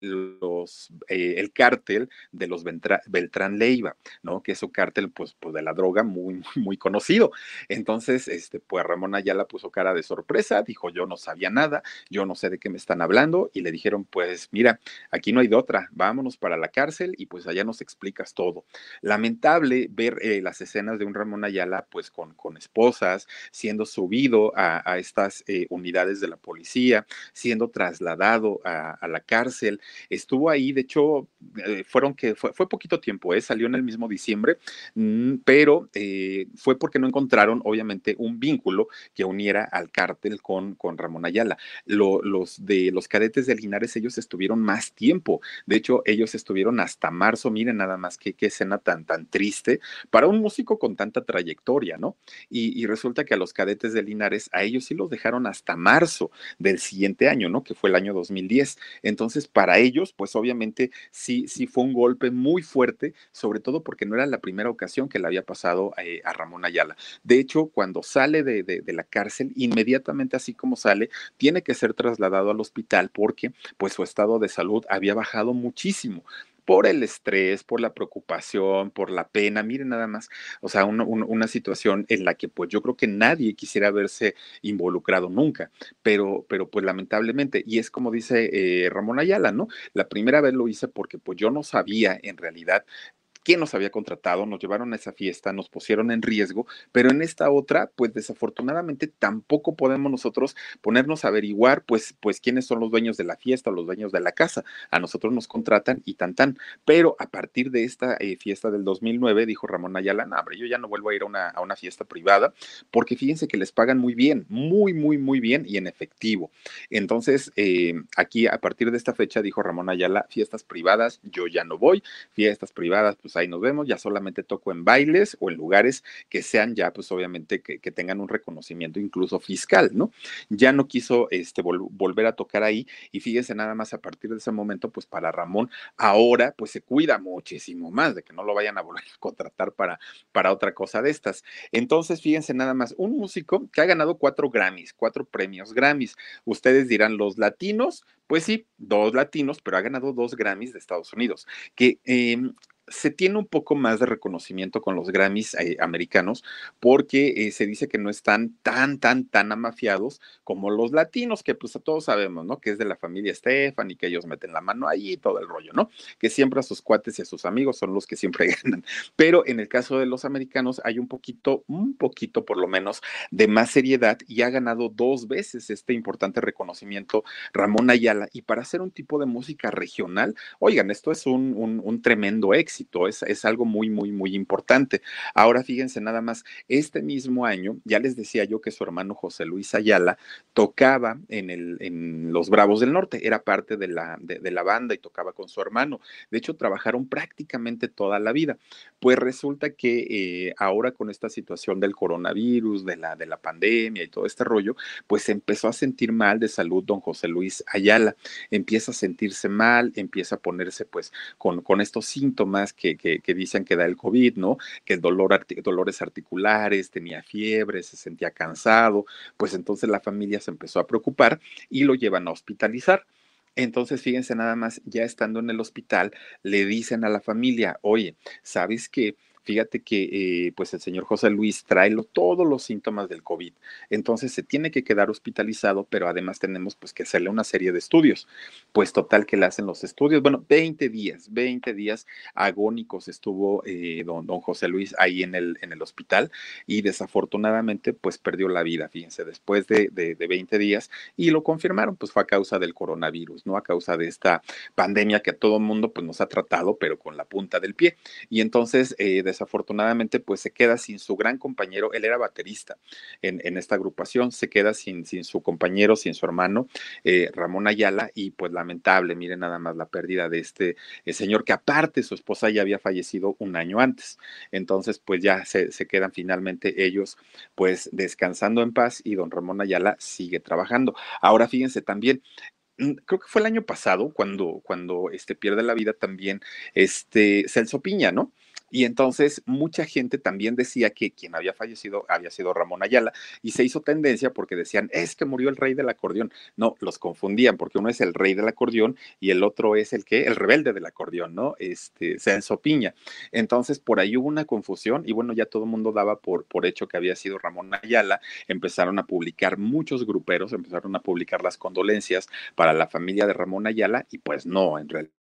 los, eh, el cártel de los Beltrán Leiva, ¿no? Que es un cártel, pues, pues, de la droga muy, (laughs) muy conocido. Entonces, este, pues Ramón Ayala puso cara de sorpresa, dijo, yo no sabía nada, yo no sé de qué me están hablando, y le dijeron, pues, mira, aquí no hay de otra, vámonos para la cárcel y pues allá nos explicas todo. Lamentable ver eh, las escenas de un Ramón Ayala, pues, con, con esposas, siendo subido a, estas eh, unidades de la policía, siendo trasladado a la cárcel, Estuvo ahí, de hecho, eh, fueron que fue, poquito tiempo, ¿eh? salió en el mismo diciembre, mm, pero eh, fue porque no encontraron, obviamente, un vínculo que uniera al cártel con, con Ramón Ayala. los de los cadetes de Linares, ellos estuvieron más tiempo. De hecho, ellos estuvieron hasta marzo. Miren nada más qué, qué escena tan, tan triste para un músico con tanta trayectoria, ¿no? Y, y resulta que a los cadetes de Linares, a ellos sí los dejaron hasta marzo del siguiente año, ¿no? Que fue el año 2010. Entonces, para ellos, pues obviamente sí, sí fue un golpe muy fuerte, sobre todo porque no era la primera ocasión que le había pasado eh, a Ramón Ayala. De hecho, cuando sale de, de, la cárcel, inmediatamente así como sale, tiene que ser trasladado al hospital porque pues su estado de salud había bajado muchísimo por el estrés, por la preocupación, por la pena, miren nada más, o sea, una situación en la que pues yo creo que nadie quisiera verse involucrado nunca, pero, pero pues lamentablemente, y es como dice eh, Ramón Ayala, ¿no? La primera vez lo hice porque pues yo no sabía en realidad quién nos había contratado, nos llevaron a esa fiesta, nos pusieron en riesgo, pero en esta otra, pues desafortunadamente tampoco podemos nosotros ponernos a averiguar, pues, pues quiénes son los dueños de la fiesta o los dueños de la casa. A nosotros nos contratan y tan tan. Pero a partir de esta eh, fiesta del 2009, dijo Ramón Ayala, no, yo ya no vuelvo a ir a una, a una fiesta privada, porque fíjense que les pagan muy bien, muy, muy, muy bien y en efectivo. Entonces, eh, aquí a partir de esta fecha, dijo Ramón Ayala, fiestas privadas, yo ya no voy, fiestas privadas, pues ahí nos vemos, ya solamente toco en bailes o en lugares que sean ya, pues obviamente que, tengan un reconocimiento incluso fiscal, ¿no? Ya no quiso este, volver a tocar ahí y fíjense nada más a partir de ese momento, pues para Ramón ahora pues se cuida muchísimo más de que no lo vayan a volver a contratar para, para otra cosa de estas. Entonces, fíjense nada más, un músico que ha ganado cuatro Grammys, cuatro premios Grammys. Ustedes dirán, los latinos, pues sí, dos latinos, pero ha ganado dos Grammys de Estados Unidos, que eh, se tiene un poco más de reconocimiento con los Grammys eh, americanos porque eh, se dice que no están tan, tan, tan amafiados como los latinos, que pues todos sabemos, ¿no? Que es de la familia Stefan y que ellos meten la mano ahí y todo el rollo, ¿no? Que siempre a sus cuates y a sus amigos son los que siempre (laughs) ganan. Pero en el caso de los americanos hay un poquito, un poquito por lo menos, de más seriedad y ha ganado dos veces este importante reconocimiento Ramón Ayala. Y para hacer un tipo de música regional, oigan, esto es un, un tremendo éxito es, algo muy, muy, muy importante. Ahora fíjense nada más, este mismo año, ya les decía yo que su hermano José Luis Ayala tocaba en, el, en Los Bravos del Norte, era parte de la, de, la banda y tocaba con su hermano. De hecho, trabajaron prácticamente toda la vida. Pues resulta que eh, ahora con esta situación del coronavirus, de la, de la pandemia y todo este rollo, pues empezó a sentir mal de salud don José Luis Ayala. Empieza a sentirse mal, empieza a ponerse pues con, con estos síntomas que, dicen que da el COVID, ¿no? Que dolor, dolores articulares, tenía fiebre, se sentía cansado, pues entonces la familia se empezó a preocupar y lo llevan a hospitalizar. Entonces, fíjense nada más, ya estando en el hospital, le dicen a la familia, oye, ¿sabes qué? Fíjate que eh, pues el señor José Luis trae todos los síntomas del COVID. Entonces se tiene que quedar hospitalizado, pero además tenemos pues que hacerle una serie de estudios. Pues total que le hacen los estudios. Bueno, 20 días, 20 días agónicos estuvo eh, don, José Luis ahí en el, hospital y desafortunadamente pues perdió la vida, fíjense, después de, de, 20 días y lo confirmaron, pues fue a causa del coronavirus, ¿no? A causa de esta pandemia que todo el mundo pues nos ha tratado, pero con la punta del pie. Y entonces, eh, desafortunadamente pues se queda sin su gran compañero, él era baterista en, esta agrupación, se queda sin, sin su compañero, sin su hermano, eh, Ramón Ayala, y pues lamentable, miren nada más la pérdida de este eh, señor, que aparte su esposa ya había fallecido un año antes. Entonces pues ya se, se quedan finalmente ellos pues descansando en paz y don Ramón Ayala sigue trabajando. Ahora fíjense también, mm, creo que fue el año pasado cuando, cuando este pierde la vida también este Celso Piña, ¿no? Y entonces mucha gente también decía que quien había fallecido había sido Ramón Ayala y se hizo tendencia porque decían, es que murió el rey del acordeón. No, los confundían porque uno es el rey del acordeón y el otro es el que, el rebelde del acordeón, ¿no? Este, Celso Piña. Entonces por ahí hubo una confusión y bueno, ya todo el mundo daba por, por hecho que había sido Ramón Ayala. Empezaron a publicar muchos gruperos, empezaron a publicar las condolencias para la familia de Ramón Ayala y pues no, en realidad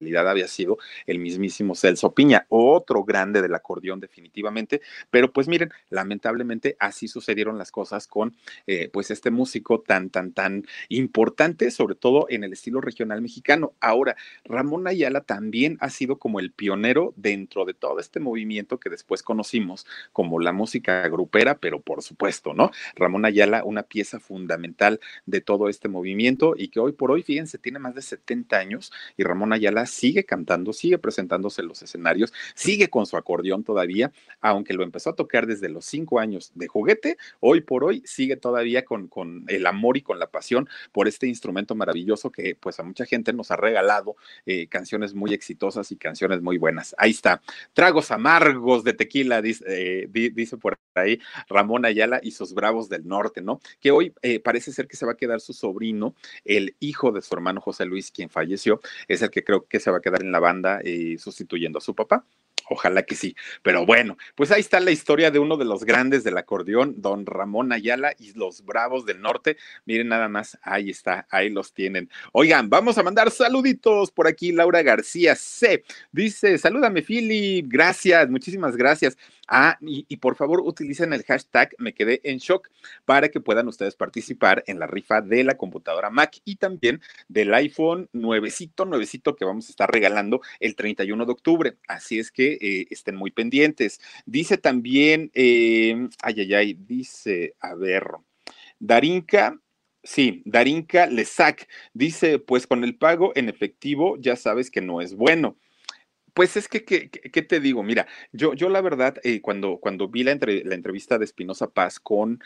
había sido el mismísimo Celso Piña, otro grande del acordeón definitivamente, pero pues miren, lamentablemente así sucedieron las cosas con eh, pues este músico tan, tan, tan importante, sobre todo en el estilo regional mexicano. Ahora, Ramón Ayala también ha sido como el pionero dentro de todo este movimiento que después conocimos como la música grupera, pero por supuesto, ¿no? Ramón Ayala, una pieza fundamental de todo este movimiento y que hoy por hoy, fíjense, tiene más de 70 años y Ramón Ayala sigue cantando, sigue presentándose en los escenarios, sigue con su acordeón todavía, aunque lo empezó a tocar desde los cinco años de juguete, hoy por hoy sigue todavía con, con el amor y con la pasión por este instrumento maravilloso que pues a mucha gente nos ha regalado eh, canciones muy exitosas y canciones muy buenas. Ahí está, tragos amargos de tequila, dice, eh, dice por ahí Ramón Ayala y sus Bravos del Norte, ¿no? Que hoy eh, parece ser que se va a quedar su sobrino, el hijo de su hermano José Luis, quien falleció, es el que creo que se va a quedar en la banda eh, sustituyendo a su papá. Ojalá que sí. Pero bueno, pues ahí está la historia de uno de los grandes del acordeón, don Ramón Ayala y los Bravos del Norte. Miren nada más, ahí está, ahí los tienen. Oigan, vamos a mandar saluditos por aquí. Laura García C. Dice, salúdame, Philip. Gracias, muchísimas gracias. Ah, y, por favor utilicen el hashtag me quedé en shock para que puedan ustedes participar en la rifa de la computadora Mac y también del iPhone nuevecito, nuevecito que vamos a estar regalando el 31 de octubre. Así es que eh, estén muy pendientes. Dice también, eh, ay, ay, ay, dice, a ver, Darinka, Sí, Darinka Lesac dice, pues con el pago en efectivo ya sabes que no es bueno. Pues es que, ¿qué, te digo? Mira, yo, yo la verdad, eh, cuando, cuando vi la, la, entrevista de Espinosa Paz con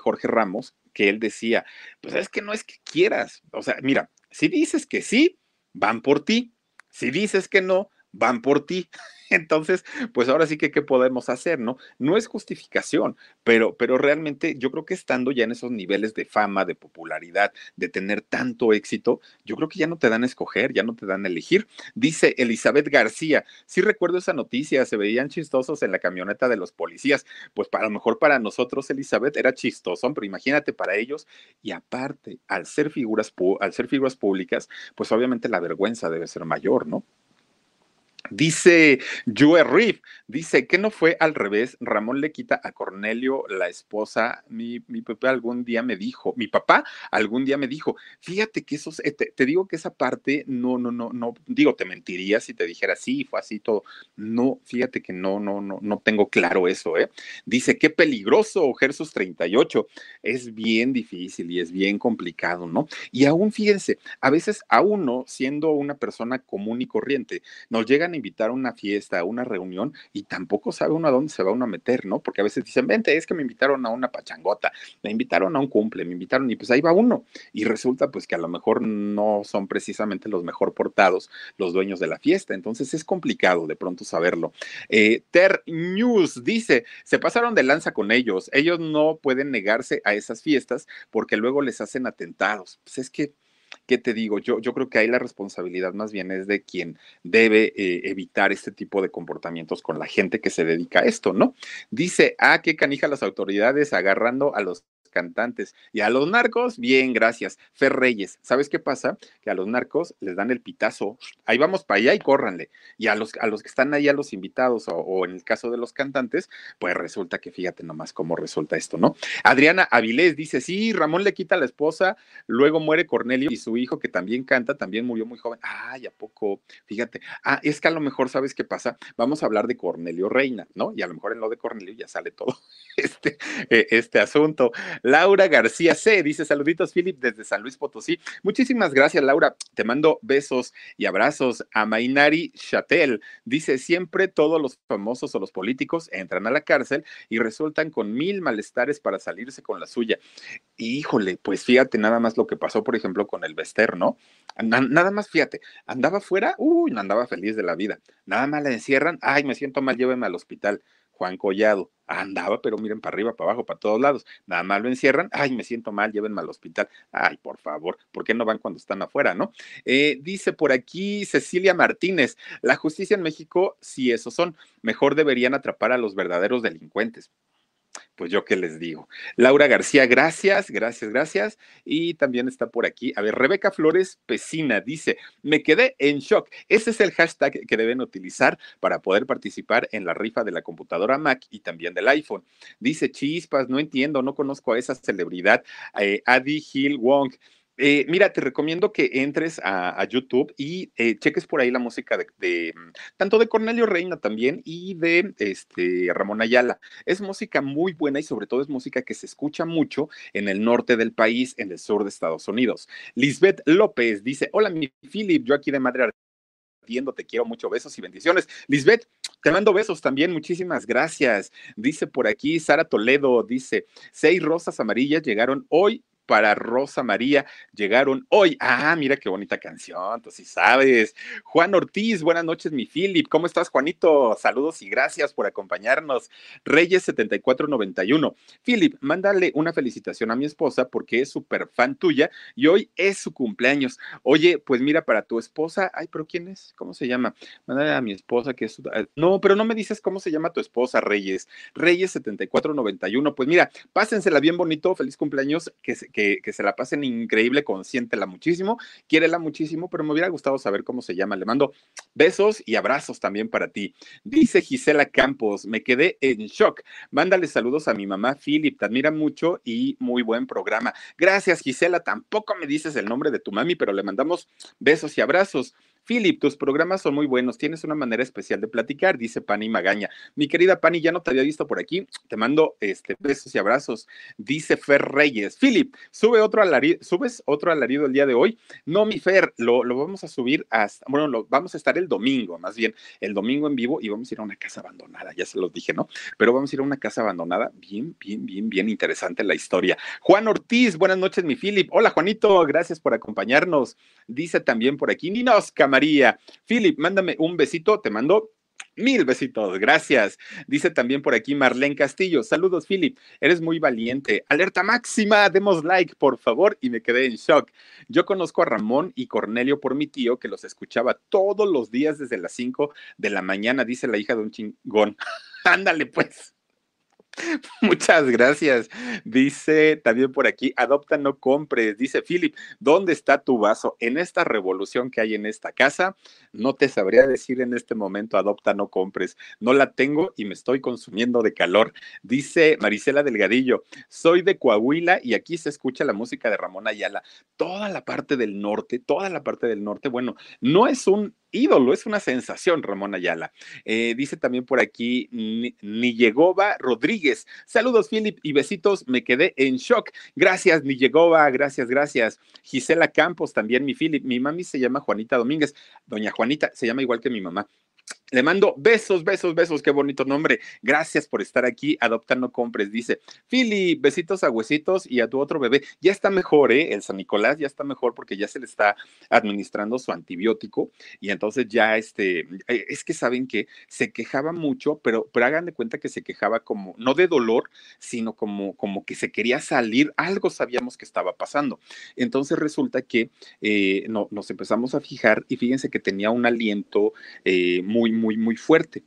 Jorge Ramos, que él decía, pues es que no es que quieras, o sea, mira, si dices que sí, van por ti, si dices que no, van por ti. (laughs) Entonces, pues ahora sí que, ¿qué podemos hacer, no? No es justificación, pero, pero realmente yo creo que estando ya en esos niveles de fama, de popularidad, de tener tanto éxito, yo creo que ya no te dan a escoger, ya no te dan a elegir. Dice Elizabeth García, sí recuerdo esa noticia, se veían chistosos en la camioneta de los policías. Pues para lo mejor para nosotros, Elizabeth, era chistoso, pero imagínate para ellos. Y aparte, al ser figuras, al ser figuras públicas, pues obviamente la vergüenza debe ser mayor, ¿no? Dice Joe Riff, dice que no fue al revés. Ramón le quita a Cornelio la esposa. Mi, mi, papá algún día me dijo, mi papá algún día me dijo, fíjate que eso, te, te, digo que esa parte, no, no, no, no, digo, te mentiría si te dijera sí, fue así todo. No, fíjate que no, no, no, no tengo claro eso, ¿eh? Dice, qué peligroso, Jesús 38. Es bien difícil y es bien complicado, ¿no? Y aún fíjense, a veces a uno, siendo una persona común y corriente, nos llegan invitar a una fiesta, a una reunión, y tampoco sabe uno a dónde se va uno a meter, ¿no? Porque a veces dicen, vente, es que me invitaron a una pachangota, me invitaron a un cumple, me invitaron, y pues ahí va uno. Y resulta pues que a lo mejor no son precisamente los mejor portados los dueños de la fiesta. Entonces es complicado de pronto saberlo. Eh, Ter News dice, se pasaron de lanza con ellos. Ellos no pueden negarse a esas fiestas porque luego les hacen atentados. Pues es que ¿qué te digo? Yo, yo creo que ahí la responsabilidad más bien es de quien debe eh, evitar este tipo de comportamientos con la gente que se dedica a esto, ¿no? Dice, ah, qué canija las autoridades agarrando a los cantantes. Y a los narcos, bien, gracias. Fer Reyes, ¿sabes qué pasa? Que a los narcos les dan el pitazo. Ahí vamos para allá y córranle. Y a los, a los que están ahí, a los invitados, o, en el caso de los cantantes, pues resulta que fíjate nomás cómo resulta esto, ¿no? Adriana Avilés dice: Sí, Ramón le quita la esposa, luego muere Cornelio y su hijo, que también canta, también murió muy joven. Ay, ¿a poco? Fíjate. Ah, es que a lo mejor, ¿sabes qué pasa? Vamos a hablar de Cornelio Reina, ¿no? Y a lo mejor en lo de Cornelio ya sale todo (laughs) este, eh, este asunto. Laura García C. dice saluditos, Philip, desde San Luis Potosí. Muchísimas gracias, Laura. Te mando besos y abrazos. A Mainari Chatel dice siempre todos los famosos o los políticos entran a la cárcel y resultan con mil malestares para salirse con la suya. Híjole, pues fíjate nada más lo que pasó, por ejemplo, con el Bester, ¿no? Nada más fíjate, andaba fuera, uy, no andaba feliz de la vida. Nada más la encierran, ay, me siento mal, llévenme al hospital. Juan Collado. Andaba, pero miren, para arriba, para abajo, para todos lados. Nada más lo encierran. Ay, me siento mal, llévenme al hospital. Ay, por favor, ¿por qué no van cuando están afuera, no? Eh, dice por aquí Cecilia Martínez, la justicia en México, si esos son, mejor deberían atrapar a los verdaderos delincuentes pues yo qué les digo. Laura García, gracias, gracias, gracias. Y también está por aquí, a ver, Rebeca Flores Pesina dice, me quedé en shock. Ese es el hashtag que deben utilizar para poder participar en la rifa de la computadora Mac y también del iPhone. Dice, chispas, no entiendo, no conozco a esa celebridad, eh, Adi Hill Wong. Eh, mira, te recomiendo que entres a, YouTube y eh, cheques por ahí la música de, mm, tanto de Cornelio Reina también y de este, Ramón Ayala. Es música muy buena y sobre todo es música que se escucha mucho en el norte del país, en el sur de Estados Unidos. Lisbeth López dice, hola mi Philip, yo aquí de Ardiendo, te quiero mucho, besos y bendiciones. Lisbeth, te mando besos también, muchísimas gracias. Dice por aquí Sara Toledo, dice, seis rosas amarillas llegaron hoy para Rosa María llegaron hoy. Ah, mira qué bonita canción, tú sí sabes. Juan Ortiz, buenas noches, mi Philip. ¿Cómo estás, Juanito? Saludos y gracias por acompañarnos. Reyes 7491. Philip, mándale una felicitación a mi esposa porque es súper fan tuya y hoy es su cumpleaños. Oye, pues mira, para tu esposa, ay, pero ¿quién es? ¿Cómo se llama? Mándale a mi esposa que es su... Ah, no, pero no me dices cómo se llama tu esposa, Reyes. Reyes 7491. Pues mira, pásensela bien bonito, feliz cumpleaños, que, que, se la pasen increíble, consiéntela muchísimo, quiérela muchísimo, pero me hubiera gustado saber cómo se llama. Le mando besos y abrazos también para ti. Dice Gisela Campos, me quedé en shock. Mándale saludos a mi mamá Philip, te admira mucho y muy buen programa. Gracias, Gisela. Tampoco me dices el nombre de tu mami, pero le mandamos besos y abrazos. Philip, tus programas son muy buenos, tienes una manera especial de platicar, dice Pani Magaña. Mi querida Pani, ya no te había visto por aquí, te mando este, besos y abrazos, dice Fer Reyes. Philip, sube otro alarido, ¿subes otro alarido el día de hoy? No, mi Fer, lo, lo vamos a subir hasta, bueno, lo, vamos a estar el domingo, más bien, el domingo en vivo y vamos a ir a una casa abandonada, ya se los dije, ¿no? Pero vamos a ir a una casa abandonada, bien, bien, bien, bien interesante la historia. Juan Ortiz, buenas noches, mi Philip. Hola, Juanito, gracias por acompañarnos. Dice también por aquí, Ninos María. Philip, mándame un besito, te mando Mil besitos, gracias. Dice también por aquí Marlene Castillo. Saludos, Philip. Eres muy valiente. Alerta máxima, demos like, por favor. Y me quedé en shock. Yo conozco a Ramón y Cornelio por mi tío, que los escuchaba todos los días desde las 5 de la mañana, dice la hija de un chingón. (laughs) Ándale, pues. (laughs) Muchas gracias. Dice también por aquí, adopta, no compres. Dice Philip, ¿dónde está tu vaso? En esta revolución que hay en esta casa, no te sabría decir en este momento, adopta, no compres. No la tengo y me estoy consumiendo de calor. Dice Marisela Delgadillo, soy de Coahuila y aquí se escucha la música de Ramón Ayala. Toda la parte del norte, toda la parte del norte, bueno, no es un ídolo, es una sensación, Ramón Ayala. Eh, dice también por aquí Nillegova Rodríguez. Saludos, Philip, y besitos. Me quedé en shock. Gracias, Nillegova, gracias, gracias. Gisela Campos, también mi Philip. Mi mami se llama Juanita Domínguez. Doña Juanita se llama igual que mi mamá. Le mando besos, besos, besos, qué bonito nombre. Gracias por estar aquí. Adopta, no compres. Dice, Fili, besitos a huesitos y a tu otro bebé. Ya está mejor, ¿eh? El San Nicolás ya está mejor porque ya se le está administrando su antibiótico y entonces ya, este, eh, es que saben que se quejaba mucho, pero, pero hagan de cuenta que se quejaba como, no de dolor, sino como, como que se quería salir. Algo sabíamos que estaba pasando. Entonces resulta que eh, no, nos empezamos a fijar y fíjense que tenía un aliento eh, muy muy, muy fuerte.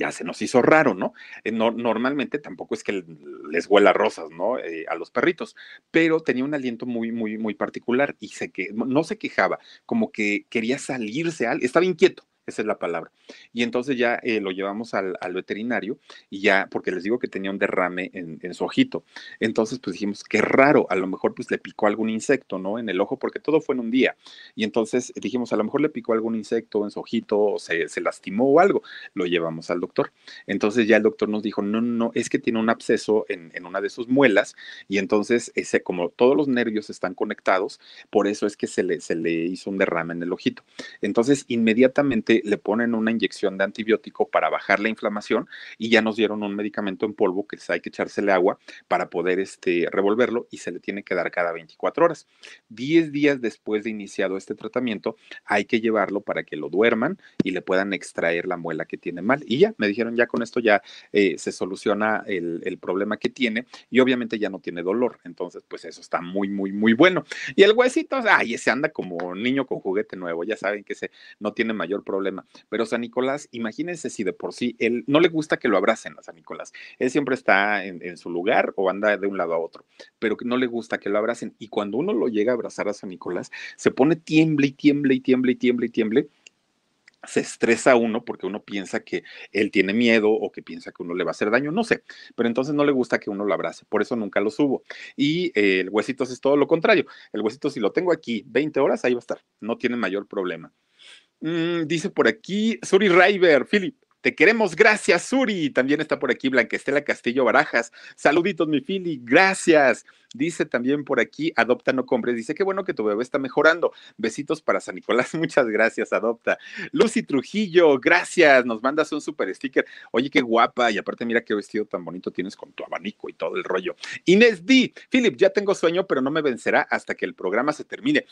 Ya se nos hizo raro, ¿no? Eh, no normalmente tampoco es que les huela rosas, ¿no? Eh, a los perritos, pero tenía un aliento muy, muy, muy particular y se que, no se quejaba, como que quería salirse, estaba inquieto esa es la palabra. Y entonces ya eh, lo llevamos al, veterinario y ya, porque les digo que tenía un derrame en, su ojito. Entonces, pues dijimos, qué raro, a lo mejor pues le picó algún insecto, ¿no? En el ojo, porque todo fue en un día. Y entonces dijimos, a lo mejor le picó algún insecto en su ojito o se, lastimó o algo. Lo llevamos al doctor. Entonces ya el doctor nos dijo, no, no, es que tiene un absceso en, una de sus muelas y entonces ese, como todos los nervios están conectados, por eso es que se le, se le hizo un derrame en el ojito. Entonces, inmediatamente le ponen una inyección de antibiótico para bajar la inflamación y ya nos dieron un medicamento en polvo que hay que echársele agua para poder este, revolverlo y se le tiene que dar cada 24 horas. Diez días después de iniciado este tratamiento, hay que llevarlo para que lo duerman y le puedan extraer la muela que tiene mal. Y ya, me dijeron, ya con esto ya eh, se soluciona el, el problema que tiene y obviamente ya no tiene dolor. Entonces, pues eso está muy, muy, muy bueno. Y el huesito, ay, ese anda como niño con juguete nuevo. Ya saben que ese no tiene mayor problema pero San Nicolás, imagínense si de por sí él no le gusta que lo abracen a San Nicolás. Él siempre está en, su lugar o anda de un lado a otro, pero no le gusta que lo abracen. Y cuando uno lo llega a abrazar a San Nicolás, se pone tiemble y tiemble y tiemble y tiemble y tiemble se estresa uno porque uno piensa que él tiene miedo o que piensa que uno le va a hacer daño, no sé, pero entonces no le gusta que uno lo abrace, por eso nunca lo subo. Y eh, el huesito es todo lo contrario, el huesito si lo tengo aquí 20 horas, ahí va a estar, no tiene mayor problema. Mm, dice por aquí Suri River, Philip. Te queremos, gracias, Suri. También está por aquí Blanca Estela Castillo Barajas. Saluditos, mi Philip, gracias. Dice también por aquí, Adopta no compres. Dice, qué bueno que tu bebé está mejorando. Besitos para San Nicolás. (laughs) Muchas gracias, Adopta. Lucy Trujillo, gracias. Nos mandas un super sticker. Oye, qué guapa. Y aparte, mira qué vestido tan bonito tienes con tu abanico y todo el rollo. Inés D. Philip, ya tengo sueño, pero no me vencerá hasta que el programa se termine.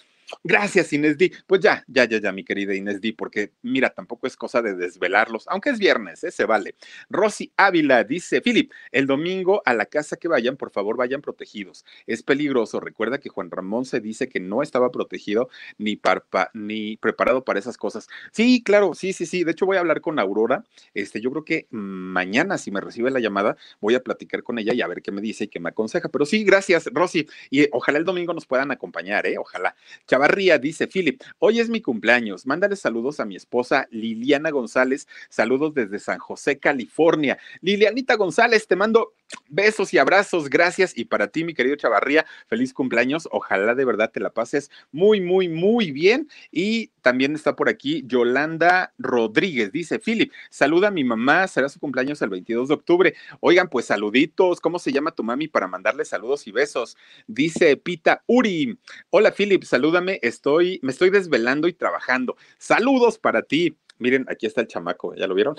Gracias, Inés D. Pues ya, ya, ya, ya, mi querida Inés D, porque mira, tampoco es cosa de desvelarlos, aunque es viernes, ¿eh? se vale. Rosy Ávila dice, Philip, el domingo a la casa que vayan, por favor, vayan protegidos es peligroso. Recuerda que Juan Ramón se dice que no estaba protegido ni, ni preparado para esas cosas. Sí, claro, sí, sí, sí. De hecho, voy a hablar con Aurora. Este, yo creo que mañana, si me recibe la llamada, voy a platicar con ella y a ver qué me dice y qué me aconseja. Pero sí, gracias, Rosy. Y ojalá el domingo nos puedan acompañar, ¿eh? Ojalá. Chavarría dice, Philip, hoy es mi cumpleaños. Mándale saludos a mi esposa Liliana González. Saludos desde San José, California. Lilianita González, te mando besos y abrazos. Gracias. Y para ti, mi querido Chavarría, feliz cumpleaños. Ojalá de verdad te la pases muy, muy, muy bien. Y también está por aquí Yolanda Rodríguez. Dice, Philip, saluda a mi mamá. Será su cumpleaños el 22 de octubre. Oigan, pues saluditos. ¿Cómo se llama tu mami para mandarle saludos y besos? Dice Pita Uri. Hola, Philip, salúdame. Estoy, me estoy desvelando y trabajando. Saludos para ti. Miren, aquí está el chamaco. ¿Ya lo vieron?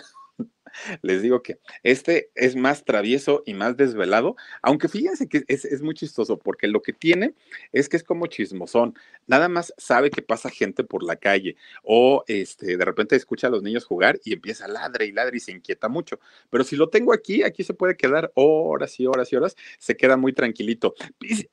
Les digo que este es más travieso y más desvelado, aunque fíjense que es, muy chistoso porque lo que tiene es que es como chismosón, nada más sabe que pasa gente por la calle o este, de repente escucha a los niños jugar y empieza a ladre y ladre y se inquieta mucho, pero si lo tengo aquí, aquí se puede quedar horas y horas y horas, se queda muy tranquilito.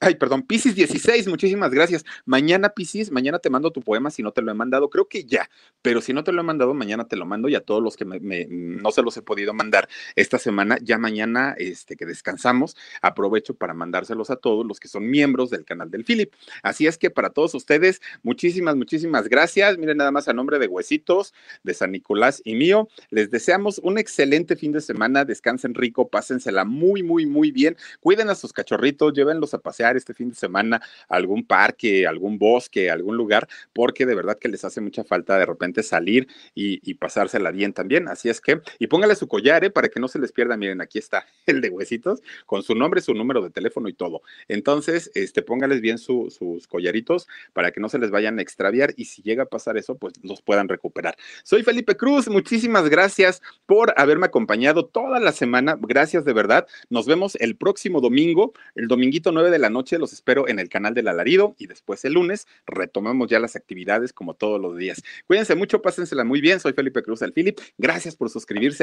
ay, perdón, Piscis 16, muchísimas gracias. Mañana, Piscis, mañana te mando tu poema si no te lo he mandado, creo que ya, pero si no te lo he mandado, mañana te lo mando y a todos los que me, no se lo he podido mandar esta semana. Ya mañana, este, que descansamos, aprovecho para mandárselos a todos los que son miembros del canal del Philip. Así es que para todos ustedes, muchísimas, muchísimas gracias. Miren nada más a nombre de Huesitos, de San Nicolás y mío, les deseamos un excelente fin de semana. Descansen rico, pásensela muy, muy, muy bien. Cuiden a sus cachorritos, llévenlos a pasear este fin de semana a algún parque, algún bosque, algún lugar, porque de verdad que les hace mucha falta de repente salir y, y pasársela bien también. Así es que, y póngale su collar, ¿eh? Para que no se les pierda. Miren, aquí está (laughs) el de huesitos, con su nombre, su número de teléfono y todo. Entonces, este, póngales bien sus collaritos para que no se les vayan a extraviar y si llega a pasar eso, pues los puedan recuperar. Soy Felipe Cruz, muchísimas gracias por haberme acompañado toda la semana. Gracias de verdad. Nos vemos el próximo domingo, el dominguito 9 de la noche. Los espero en el canal del Alarido y después el lunes retomamos ya las actividades como todos los días. Cuídense mucho, pásensela muy bien. Soy Felipe Cruz, el Philip. Gracias por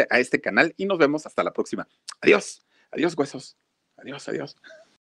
a este canal y nos vemos hasta la próxima. Adiós. Adiós, huesos. Adiós, adiós.